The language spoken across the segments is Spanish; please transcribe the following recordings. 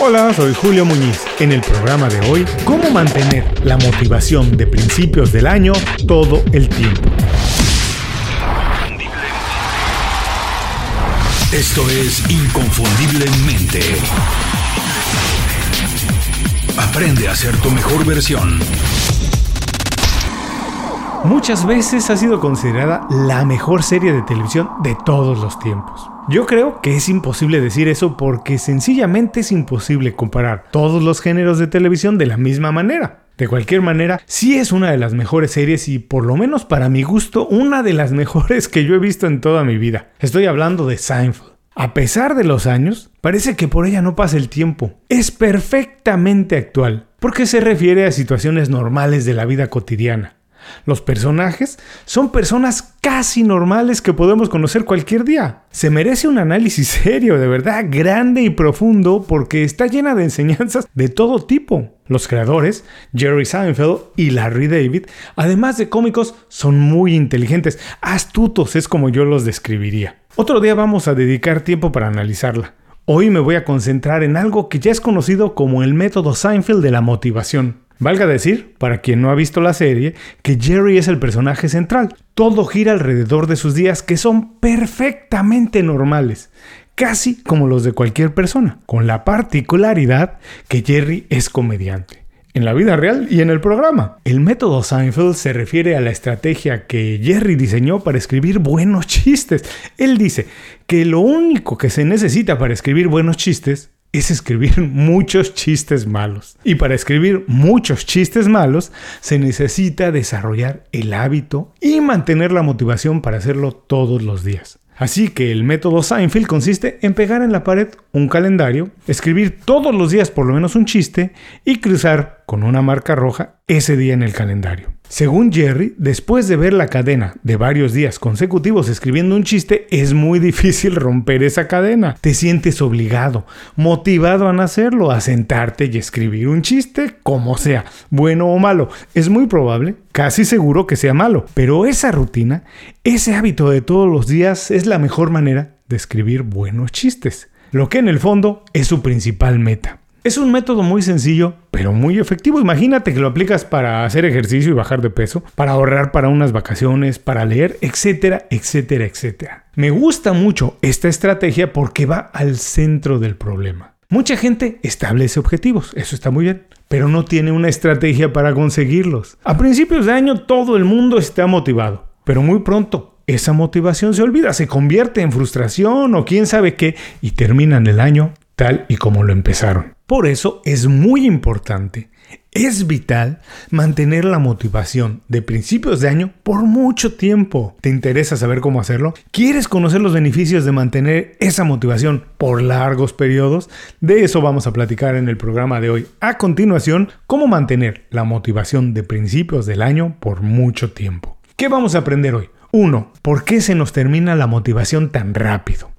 Hola, soy Julio Muñiz. En el programa de hoy, ¿cómo mantener la motivación de principios del año todo el tiempo? Esto es Inconfundiblemente. Aprende a ser tu mejor versión. Muchas veces ha sido considerada la mejor serie de televisión de todos los tiempos. Yo creo que es imposible decir eso porque sencillamente es imposible comparar todos los géneros de televisión de la misma manera. De cualquier manera, sí es una de las mejores series y por lo menos para mi gusto una de las mejores que yo he visto en toda mi vida. Estoy hablando de Seinfeld. A pesar de los años, parece que por ella no pasa el tiempo. Es perfectamente actual, porque se refiere a situaciones normales de la vida cotidiana. Los personajes son personas casi normales que podemos conocer cualquier día. Se merece un análisis serio, de verdad, grande y profundo, porque está llena de enseñanzas de todo tipo. Los creadores, Jerry Seinfeld y Larry David, además de cómicos, son muy inteligentes, astutos es como yo los describiría. Otro día vamos a dedicar tiempo para analizarla. Hoy me voy a concentrar en algo que ya es conocido como el método Seinfeld de la motivación. Valga decir, para quien no ha visto la serie, que Jerry es el personaje central. Todo gira alrededor de sus días que son perfectamente normales, casi como los de cualquier persona, con la particularidad que Jerry es comediante en la vida real y en el programa. El método Seinfeld se refiere a la estrategia que Jerry diseñó para escribir buenos chistes. Él dice que lo único que se necesita para escribir buenos chistes es escribir muchos chistes malos. Y para escribir muchos chistes malos se necesita desarrollar el hábito y mantener la motivación para hacerlo todos los días. Así que el método Seinfeld consiste en pegar en la pared un calendario, escribir todos los días por lo menos un chiste y cruzar con una marca roja ese día en el calendario. Según Jerry, después de ver la cadena de varios días consecutivos escribiendo un chiste, es muy difícil romper esa cadena. Te sientes obligado, motivado a hacerlo, a sentarte y escribir un chiste, como sea, bueno o malo. Es muy probable, casi seguro que sea malo, pero esa rutina, ese hábito de todos los días es la mejor manera de escribir buenos chistes, lo que en el fondo es su principal meta. Es un método muy sencillo, pero muy efectivo. Imagínate que lo aplicas para hacer ejercicio y bajar de peso, para ahorrar para unas vacaciones, para leer, etcétera, etcétera, etcétera. Me gusta mucho esta estrategia porque va al centro del problema. Mucha gente establece objetivos, eso está muy bien, pero no tiene una estrategia para conseguirlos. A principios de año todo el mundo está motivado, pero muy pronto esa motivación se olvida, se convierte en frustración o quién sabe qué y terminan el año tal y como lo empezaron. Por eso es muy importante, es vital mantener la motivación de principios de año por mucho tiempo. ¿Te interesa saber cómo hacerlo? ¿Quieres conocer los beneficios de mantener esa motivación por largos periodos? De eso vamos a platicar en el programa de hoy. A continuación, cómo mantener la motivación de principios del año por mucho tiempo. ¿Qué vamos a aprender hoy? 1. ¿Por qué se nos termina la motivación tan rápido?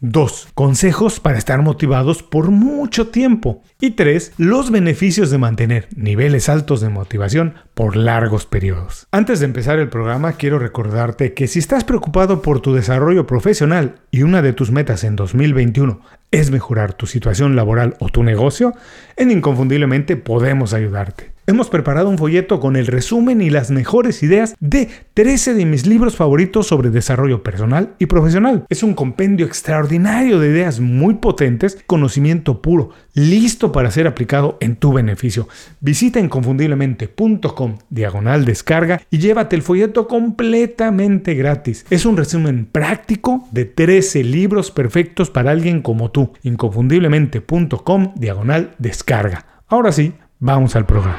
2. Consejos para estar motivados por mucho tiempo. Y 3. Los beneficios de mantener niveles altos de motivación por largos periodos. Antes de empezar el programa, quiero recordarte que si estás preocupado por tu desarrollo profesional y una de tus metas en 2021 es mejorar tu situación laboral o tu negocio, en Inconfundiblemente podemos ayudarte. Hemos preparado un folleto con el resumen y las mejores ideas de 13 de mis libros favoritos sobre desarrollo personal y profesional. Es un compendio extraordinario de ideas muy potentes, conocimiento puro, listo para ser aplicado en tu beneficio. Visita inconfundiblemente.com diagonal descarga y llévate el folleto completamente gratis. Es un resumen práctico de 13 libros perfectos para alguien como tú. inconfundiblemente.com diagonal descarga. Ahora sí, vamos al programa.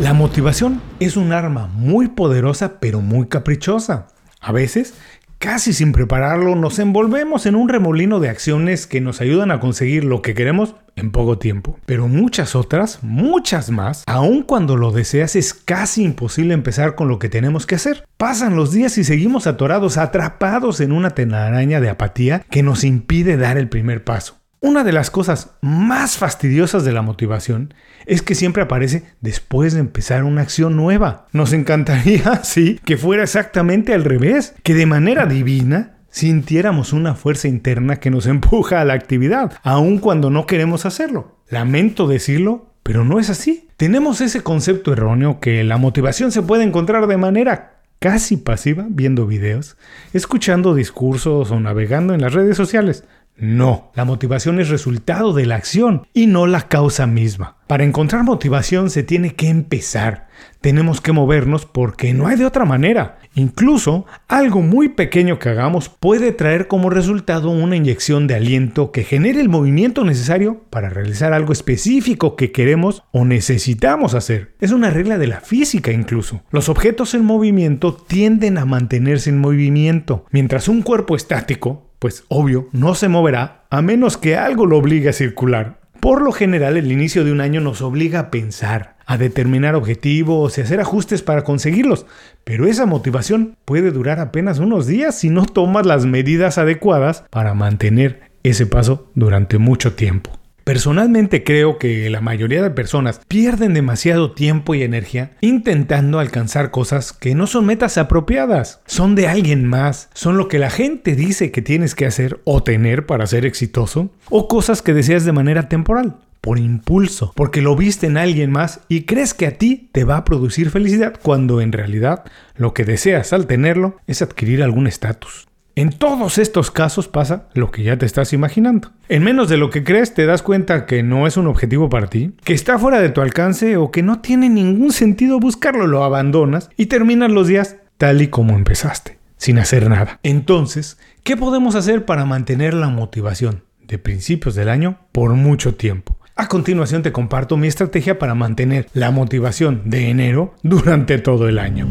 La motivación es un arma muy poderosa pero muy caprichosa. A veces, casi sin prepararlo, nos envolvemos en un remolino de acciones que nos ayudan a conseguir lo que queremos en poco tiempo. Pero muchas otras, muchas más, aun cuando lo deseas es casi imposible empezar con lo que tenemos que hacer. Pasan los días y seguimos atorados, atrapados en una telaraña de apatía que nos impide dar el primer paso. Una de las cosas más fastidiosas de la motivación es que siempre aparece después de empezar una acción nueva. Nos encantaría, sí, que fuera exactamente al revés, que de manera divina sintiéramos una fuerza interna que nos empuja a la actividad, aun cuando no queremos hacerlo. Lamento decirlo, pero no es así. Tenemos ese concepto erróneo que la motivación se puede encontrar de manera casi pasiva viendo videos, escuchando discursos o navegando en las redes sociales. No, la motivación es resultado de la acción y no la causa misma. Para encontrar motivación se tiene que empezar. Tenemos que movernos porque no hay de otra manera. Incluso algo muy pequeño que hagamos puede traer como resultado una inyección de aliento que genere el movimiento necesario para realizar algo específico que queremos o necesitamos hacer. Es una regla de la física incluso. Los objetos en movimiento tienden a mantenerse en movimiento, mientras un cuerpo estático pues obvio, no se moverá a menos que algo lo obligue a circular. Por lo general, el inicio de un año nos obliga a pensar, a determinar objetivos y hacer ajustes para conseguirlos, pero esa motivación puede durar apenas unos días si no tomas las medidas adecuadas para mantener ese paso durante mucho tiempo. Personalmente creo que la mayoría de personas pierden demasiado tiempo y energía intentando alcanzar cosas que no son metas apropiadas, son de alguien más, son lo que la gente dice que tienes que hacer o tener para ser exitoso, o cosas que deseas de manera temporal por impulso, porque lo viste en alguien más y crees que a ti te va a producir felicidad cuando en realidad lo que deseas al tenerlo es adquirir algún estatus. En todos estos casos pasa lo que ya te estás imaginando. En menos de lo que crees te das cuenta que no es un objetivo para ti, que está fuera de tu alcance o que no tiene ningún sentido buscarlo, lo abandonas y terminas los días tal y como empezaste, sin hacer nada. Entonces, ¿qué podemos hacer para mantener la motivación de principios del año por mucho tiempo? A continuación te comparto mi estrategia para mantener la motivación de enero durante todo el año.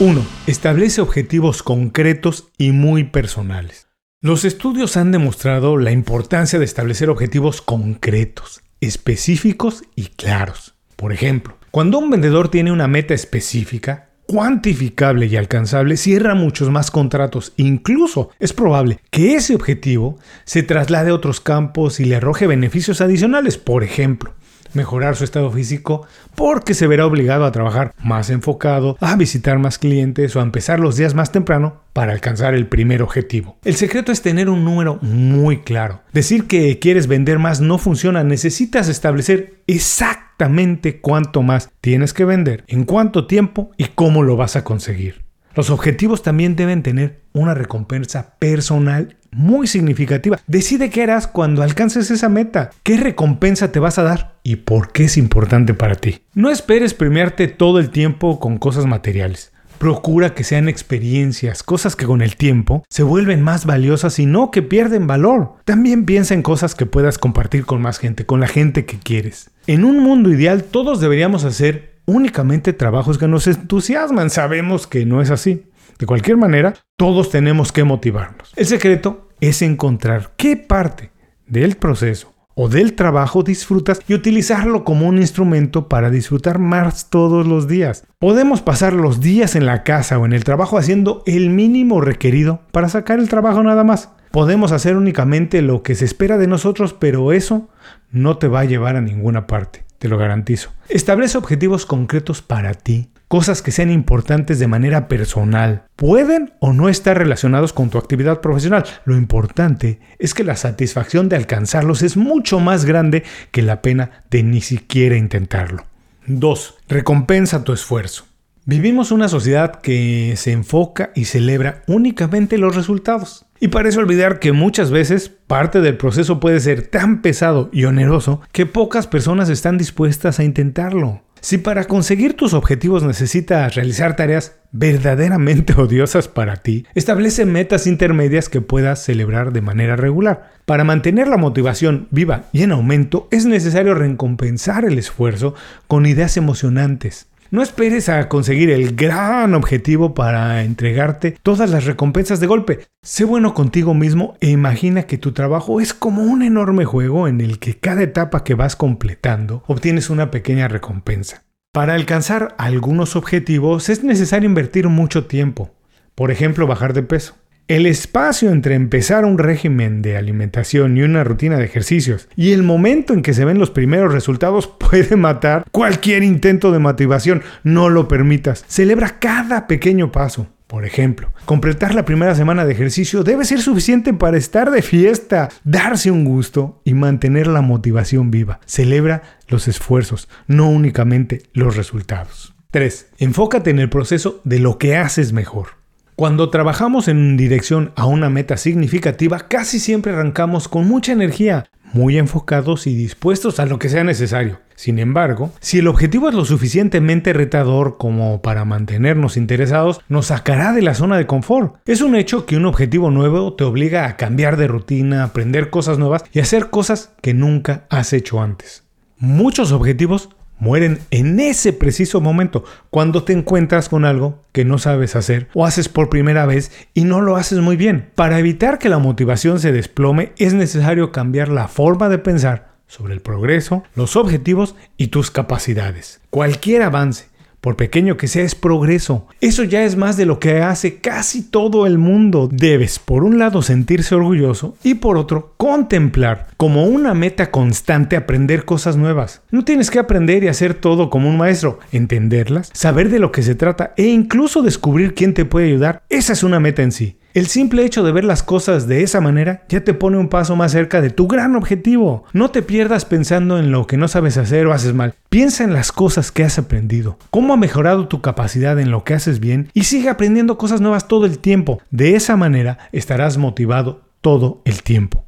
1. Establece objetivos concretos y muy personales. Los estudios han demostrado la importancia de establecer objetivos concretos, específicos y claros. Por ejemplo, cuando un vendedor tiene una meta específica, cuantificable y alcanzable, cierra muchos más contratos. Incluso es probable que ese objetivo se traslade a otros campos y le arroje beneficios adicionales. Por ejemplo, mejorar su estado físico porque se verá obligado a trabajar más enfocado, a visitar más clientes o a empezar los días más temprano para alcanzar el primer objetivo. El secreto es tener un número muy claro. Decir que quieres vender más no funciona, necesitas establecer exactamente cuánto más tienes que vender, en cuánto tiempo y cómo lo vas a conseguir. Los objetivos también deben tener una recompensa personal muy significativa. Decide qué harás cuando alcances esa meta, qué recompensa te vas a dar y por qué es importante para ti. No esperes premiarte todo el tiempo con cosas materiales. Procura que sean experiencias, cosas que con el tiempo se vuelven más valiosas y no que pierden valor. También piensa en cosas que puedas compartir con más gente, con la gente que quieres. En un mundo ideal todos deberíamos hacer únicamente trabajos que nos entusiasman. Sabemos que no es así. De cualquier manera, todos tenemos que motivarnos. El secreto es encontrar qué parte del proceso o del trabajo disfrutas y utilizarlo como un instrumento para disfrutar más todos los días. Podemos pasar los días en la casa o en el trabajo haciendo el mínimo requerido para sacar el trabajo nada más. Podemos hacer únicamente lo que se espera de nosotros, pero eso no te va a llevar a ninguna parte, te lo garantizo. Establece objetivos concretos para ti cosas que sean importantes de manera personal. Pueden o no estar relacionados con tu actividad profesional. Lo importante es que la satisfacción de alcanzarlos es mucho más grande que la pena de ni siquiera intentarlo. 2. Recompensa tu esfuerzo. Vivimos una sociedad que se enfoca y celebra únicamente los resultados. Y parece olvidar que muchas veces parte del proceso puede ser tan pesado y oneroso que pocas personas están dispuestas a intentarlo. Si para conseguir tus objetivos necesitas realizar tareas verdaderamente odiosas para ti, establece metas intermedias que puedas celebrar de manera regular. Para mantener la motivación viva y en aumento es necesario recompensar el esfuerzo con ideas emocionantes. No esperes a conseguir el gran objetivo para entregarte todas las recompensas de golpe. Sé bueno contigo mismo e imagina que tu trabajo es como un enorme juego en el que cada etapa que vas completando obtienes una pequeña recompensa. Para alcanzar algunos objetivos es necesario invertir mucho tiempo. Por ejemplo, bajar de peso. El espacio entre empezar un régimen de alimentación y una rutina de ejercicios y el momento en que se ven los primeros resultados puede matar cualquier intento de motivación. No lo permitas. Celebra cada pequeño paso. Por ejemplo, completar la primera semana de ejercicio debe ser suficiente para estar de fiesta, darse un gusto y mantener la motivación viva. Celebra los esfuerzos, no únicamente los resultados. 3. Enfócate en el proceso de lo que haces mejor. Cuando trabajamos en dirección a una meta significativa, casi siempre arrancamos con mucha energía, muy enfocados y dispuestos a lo que sea necesario. Sin embargo, si el objetivo es lo suficientemente retador como para mantenernos interesados, nos sacará de la zona de confort. Es un hecho que un objetivo nuevo te obliga a cambiar de rutina, aprender cosas nuevas y hacer cosas que nunca has hecho antes. Muchos objetivos mueren en ese preciso momento, cuando te encuentras con algo que no sabes hacer o haces por primera vez y no lo haces muy bien. Para evitar que la motivación se desplome es necesario cambiar la forma de pensar sobre el progreso, los objetivos y tus capacidades. Cualquier avance por pequeño que sea, es progreso. Eso ya es más de lo que hace casi todo el mundo. Debes, por un lado, sentirse orgulloso y por otro, contemplar como una meta constante aprender cosas nuevas. No tienes que aprender y hacer todo como un maestro, entenderlas, saber de lo que se trata e incluso descubrir quién te puede ayudar. Esa es una meta en sí. El simple hecho de ver las cosas de esa manera ya te pone un paso más cerca de tu gran objetivo. No te pierdas pensando en lo que no sabes hacer o haces mal. Piensa en las cosas que has aprendido, cómo ha mejorado tu capacidad en lo que haces bien y sigue aprendiendo cosas nuevas todo el tiempo. De esa manera estarás motivado todo el tiempo.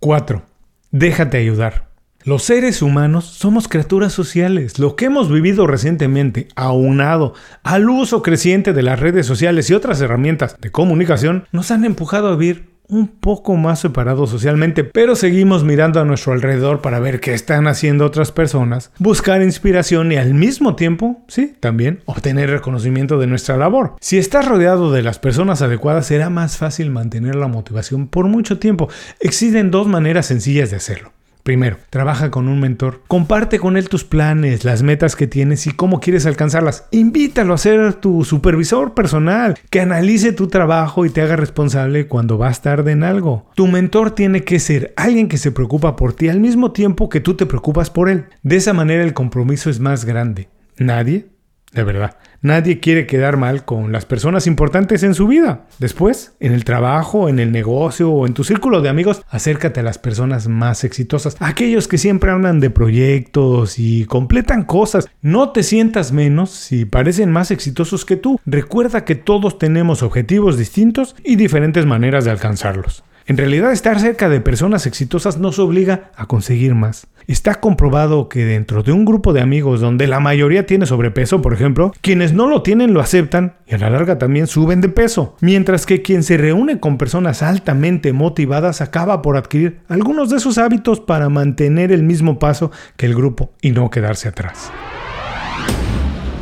4. Déjate ayudar. Los seres humanos somos criaturas sociales. Lo que hemos vivido recientemente, aunado al uso creciente de las redes sociales y otras herramientas de comunicación, nos han empujado a vivir un poco más separados socialmente, pero seguimos mirando a nuestro alrededor para ver qué están haciendo otras personas, buscar inspiración y al mismo tiempo, sí, también obtener reconocimiento de nuestra labor. Si estás rodeado de las personas adecuadas, será más fácil mantener la motivación por mucho tiempo. Existen dos maneras sencillas de hacerlo. Primero, trabaja con un mentor. Comparte con él tus planes, las metas que tienes y cómo quieres alcanzarlas. Invítalo a ser tu supervisor personal, que analice tu trabajo y te haga responsable cuando vas tarde en algo. Tu mentor tiene que ser alguien que se preocupa por ti al mismo tiempo que tú te preocupas por él. De esa manera el compromiso es más grande. Nadie de verdad. Nadie quiere quedar mal con las personas importantes en su vida. Después, en el trabajo, en el negocio o en tu círculo de amigos, acércate a las personas más exitosas, aquellos que siempre hablan de proyectos y completan cosas. No te sientas menos si parecen más exitosos que tú. Recuerda que todos tenemos objetivos distintos y diferentes maneras de alcanzarlos. En realidad estar cerca de personas exitosas nos obliga a conseguir más. Está comprobado que dentro de un grupo de amigos donde la mayoría tiene sobrepeso, por ejemplo, quienes no lo tienen lo aceptan y a la larga también suben de peso, mientras que quien se reúne con personas altamente motivadas acaba por adquirir algunos de esos hábitos para mantener el mismo paso que el grupo y no quedarse atrás.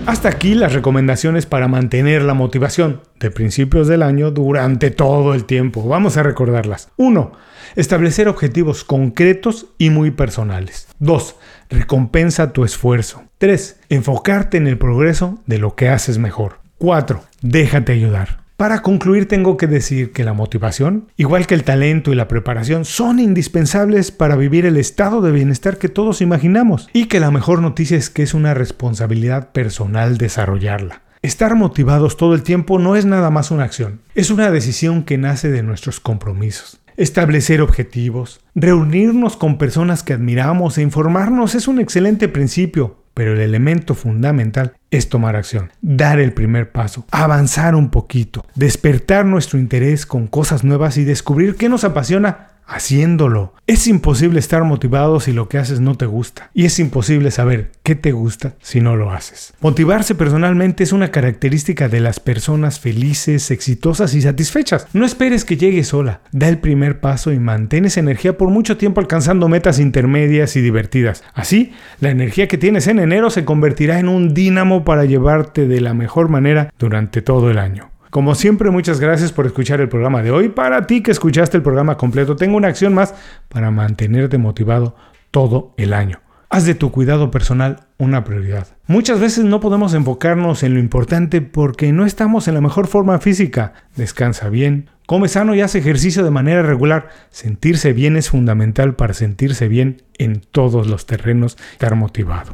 Hasta aquí las recomendaciones para mantener la motivación de principios del año durante todo el tiempo. Vamos a recordarlas. 1. Establecer objetivos concretos y muy personales. 2. Recompensa tu esfuerzo. 3. Enfocarte en el progreso de lo que haces mejor. 4. Déjate ayudar. Para concluir tengo que decir que la motivación, igual que el talento y la preparación, son indispensables para vivir el estado de bienestar que todos imaginamos y que la mejor noticia es que es una responsabilidad personal desarrollarla. Estar motivados todo el tiempo no es nada más una acción, es una decisión que nace de nuestros compromisos. Establecer objetivos, reunirnos con personas que admiramos e informarnos es un excelente principio, pero el elemento fundamental es tomar acción, dar el primer paso, avanzar un poquito, despertar nuestro interés con cosas nuevas y descubrir qué nos apasiona haciéndolo. Es imposible estar motivado si lo que haces no te gusta. Y es imposible saber qué te gusta si no lo haces. Motivarse personalmente es una característica de las personas felices, exitosas y satisfechas. No esperes que llegue sola. Da el primer paso y mantén esa energía por mucho tiempo alcanzando metas intermedias y divertidas. Así, la energía que tienes en enero se convertirá en un dínamo para llevarte de la mejor manera durante todo el año. Como siempre, muchas gracias por escuchar el programa de hoy. Para ti que escuchaste el programa completo, tengo una acción más para mantenerte motivado todo el año. Haz de tu cuidado personal una prioridad. Muchas veces no podemos enfocarnos en lo importante porque no estamos en la mejor forma física. Descansa bien, come sano y haz ejercicio de manera regular. Sentirse bien es fundamental para sentirse bien en todos los terrenos, estar motivado.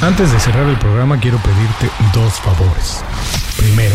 Antes de cerrar el programa quiero pedirte dos favores. Primero,